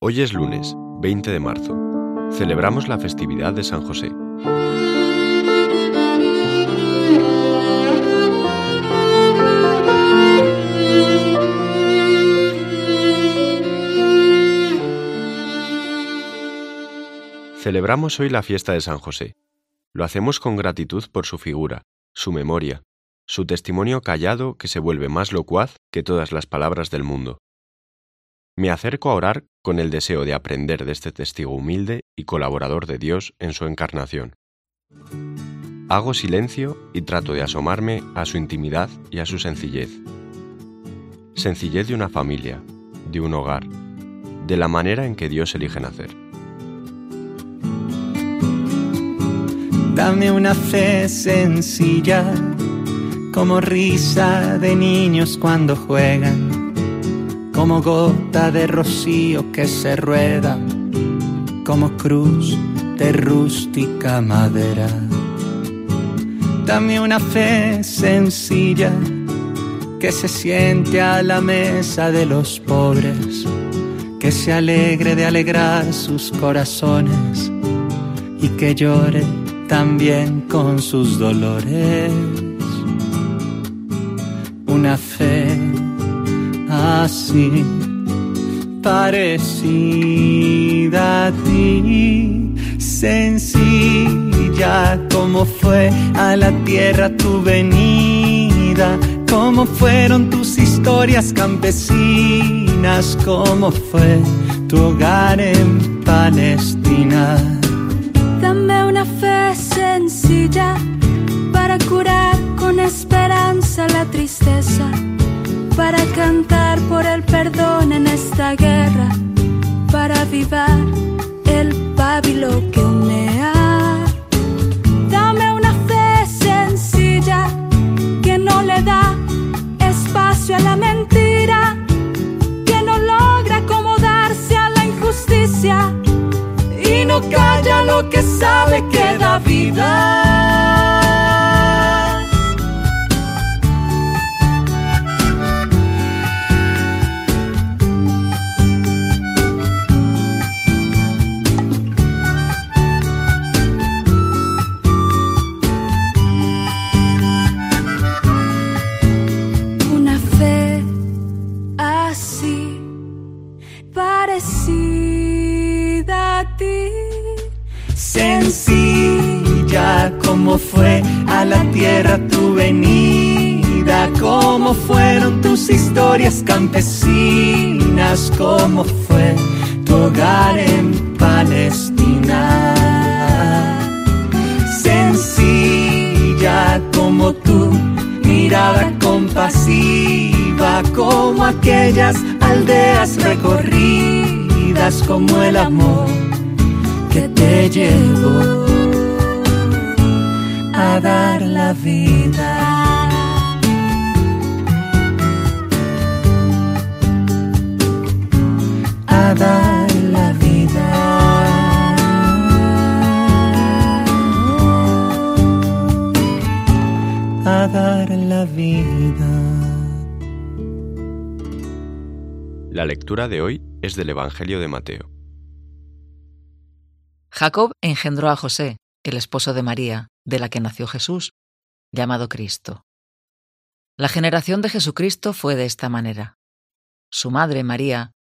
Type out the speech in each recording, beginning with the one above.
Hoy es lunes, 20 de marzo. Celebramos la festividad de San José. Celebramos hoy la fiesta de San José. Lo hacemos con gratitud por su figura, su memoria, su testimonio callado que se vuelve más locuaz que todas las palabras del mundo. Me acerco a orar con el deseo de aprender de este testigo humilde y colaborador de Dios en su encarnación. Hago silencio y trato de asomarme a su intimidad y a su sencillez. Sencillez de una familia, de un hogar, de la manera en que Dios elige nacer. Dame una fe sencilla, como risa de niños cuando juegan como gota de rocío que se rueda, como cruz de rústica madera. Dame una fe sencilla que se siente a la mesa de los pobres, que se alegre de alegrar sus corazones y que llore también con sus dolores. Una fe así, parecida a ti, sencilla como fue a la tierra tu venida, como fueron tus historias campesinas, como fue tu hogar en Palestina. Dame una fe sencilla cantar por el perdón en esta guerra, para avivar el pábilo que humea. Dame una fe sencilla que no le da espacio a la mentira, que no logra acomodarse a la injusticia y no calla lo que sabe que da Sencilla como fue a la tierra tu venida, como fueron tus historias campesinas, como fue tu hogar en Palestina. Sencilla como tu mirada compasiva, como aquellas aldeas recorridas, como el amor te llevó a dar la vida. A dar la vida. A dar la vida. La lectura de hoy es del Evangelio de Mateo. Jacob engendró a José, el esposo de María, de la que nació Jesús, llamado Cristo. La generación de Jesucristo fue de esta manera. Su madre, María,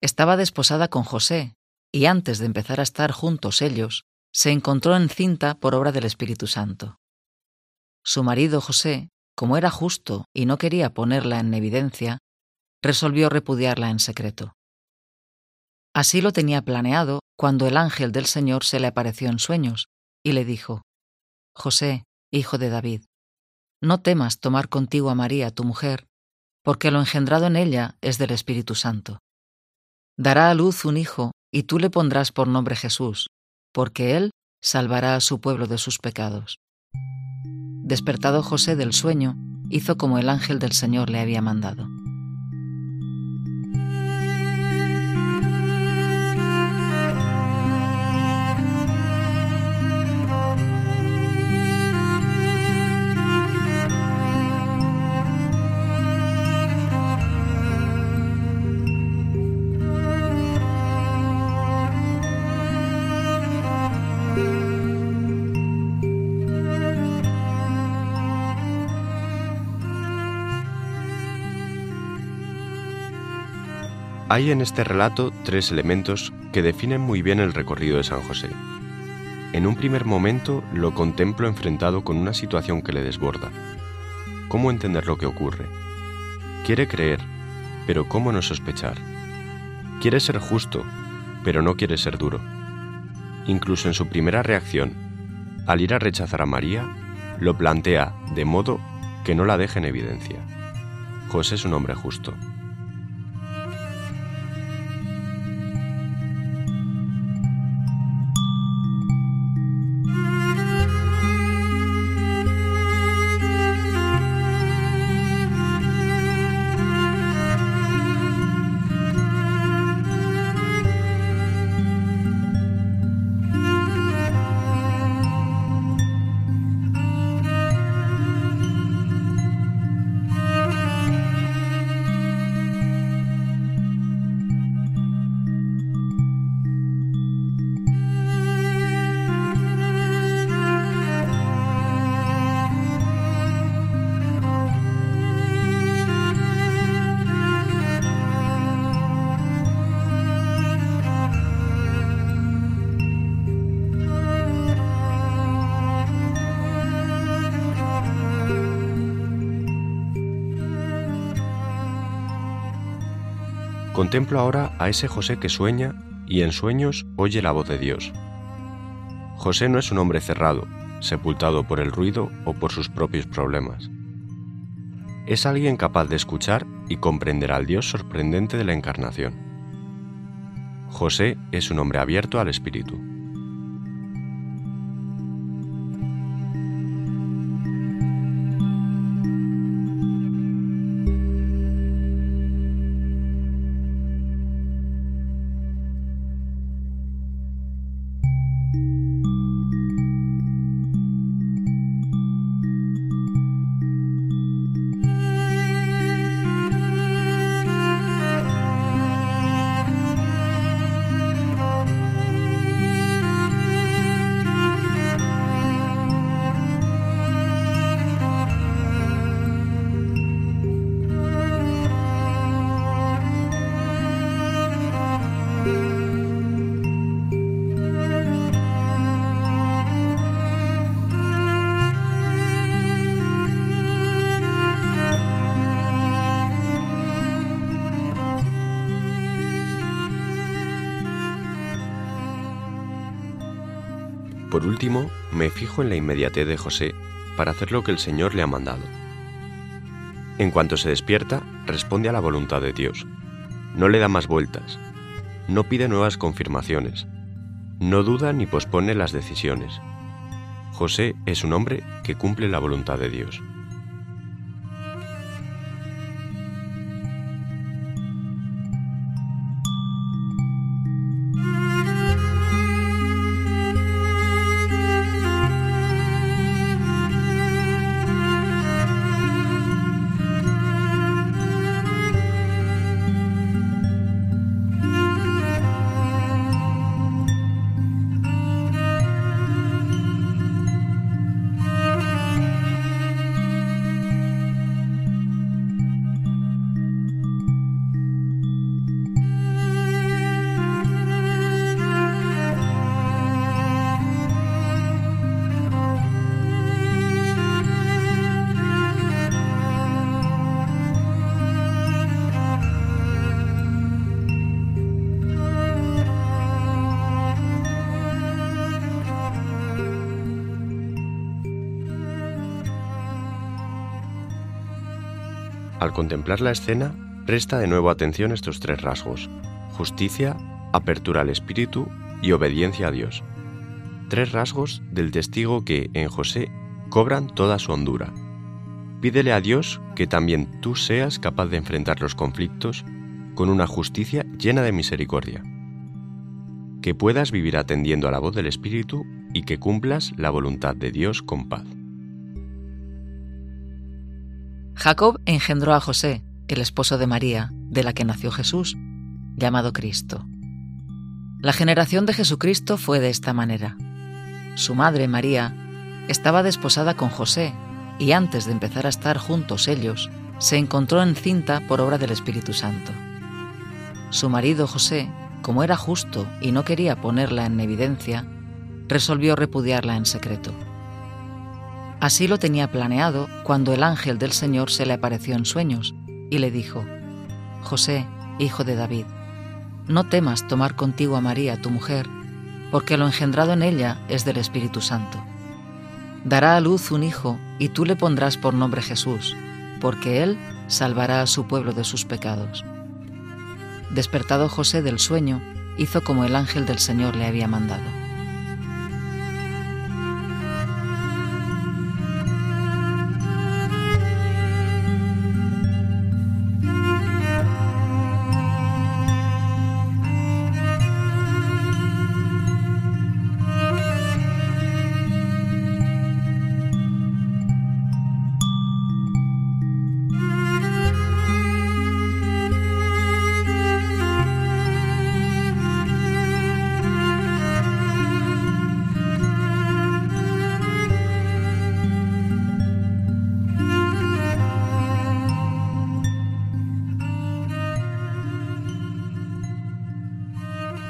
estaba desposada con José, y antes de empezar a estar juntos ellos, se encontró encinta por obra del Espíritu Santo. Su marido, José, como era justo y no quería ponerla en evidencia, resolvió repudiarla en secreto. Así lo tenía planeado cuando el ángel del Señor se le apareció en sueños y le dijo, José, hijo de David, no temas tomar contigo a María, tu mujer, porque lo engendrado en ella es del Espíritu Santo. Dará a luz un hijo, y tú le pondrás por nombre Jesús, porque él salvará a su pueblo de sus pecados. Despertado José del sueño, hizo como el ángel del Señor le había mandado. Hay en este relato tres elementos que definen muy bien el recorrido de San José. En un primer momento lo contemplo enfrentado con una situación que le desborda. ¿Cómo entender lo que ocurre? Quiere creer, pero ¿cómo no sospechar? Quiere ser justo, pero no quiere ser duro. Incluso en su primera reacción, al ir a rechazar a María, lo plantea de modo que no la deje en evidencia. José es un hombre justo. Contemplo ahora a ese José que sueña y en sueños oye la voz de Dios. José no es un hombre cerrado, sepultado por el ruido o por sus propios problemas. Es alguien capaz de escuchar y comprender al Dios sorprendente de la encarnación. José es un hombre abierto al Espíritu. Por último, me fijo en la inmediatez de José para hacer lo que el Señor le ha mandado. En cuanto se despierta, responde a la voluntad de Dios. No le da más vueltas. No pide nuevas confirmaciones. No duda ni pospone las decisiones. José es un hombre que cumple la voluntad de Dios. Al contemplar la escena, presta de nuevo atención estos tres rasgos, justicia, apertura al espíritu y obediencia a Dios. Tres rasgos del testigo que, en José, cobran toda su hondura. Pídele a Dios que también tú seas capaz de enfrentar los conflictos con una justicia llena de misericordia. Que puedas vivir atendiendo a la voz del Espíritu y que cumplas la voluntad de Dios con paz. Jacob engendró a José, el esposo de María, de la que nació Jesús, llamado Cristo. La generación de Jesucristo fue de esta manera. Su madre, María, estaba desposada con José y antes de empezar a estar juntos ellos, se encontró encinta por obra del Espíritu Santo. Su marido José, como era justo y no quería ponerla en evidencia, resolvió repudiarla en secreto. Así lo tenía planeado cuando el ángel del Señor se le apareció en sueños y le dijo, José, hijo de David, no temas tomar contigo a María, tu mujer, porque lo engendrado en ella es del Espíritu Santo. Dará a luz un hijo y tú le pondrás por nombre Jesús, porque él salvará a su pueblo de sus pecados. Despertado José del sueño, hizo como el ángel del Señor le había mandado.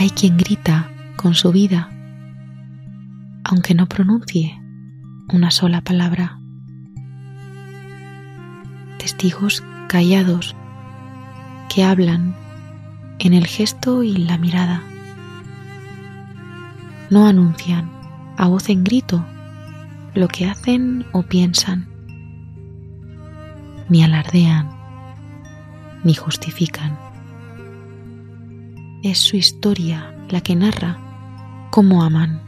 Hay quien grita con su vida, aunque no pronuncie una sola palabra. Testigos callados que hablan en el gesto y la mirada. No anuncian a voz en grito lo que hacen o piensan, ni alardean, ni justifican. Es su historia la que narra cómo aman,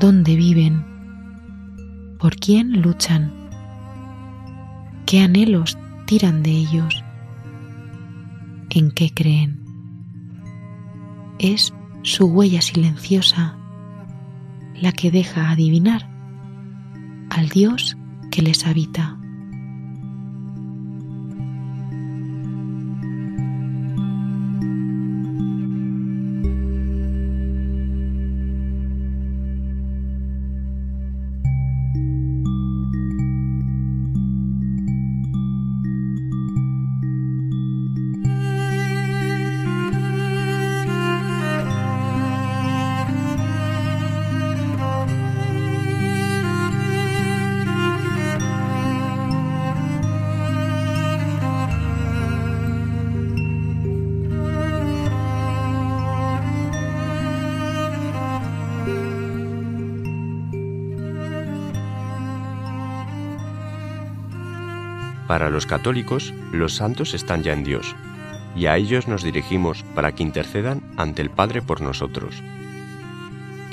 dónde viven, por quién luchan, qué anhelos tiran de ellos, en qué creen. Es su huella silenciosa la que deja adivinar al Dios que les habita. Para los católicos, los santos están ya en Dios, y a ellos nos dirigimos para que intercedan ante el Padre por nosotros.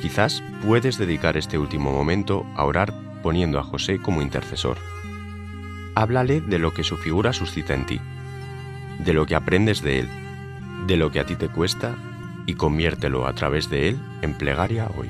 Quizás puedes dedicar este último momento a orar poniendo a José como intercesor. Háblale de lo que su figura suscita en ti, de lo que aprendes de él, de lo que a ti te cuesta y conviértelo a través de él en plegaria hoy.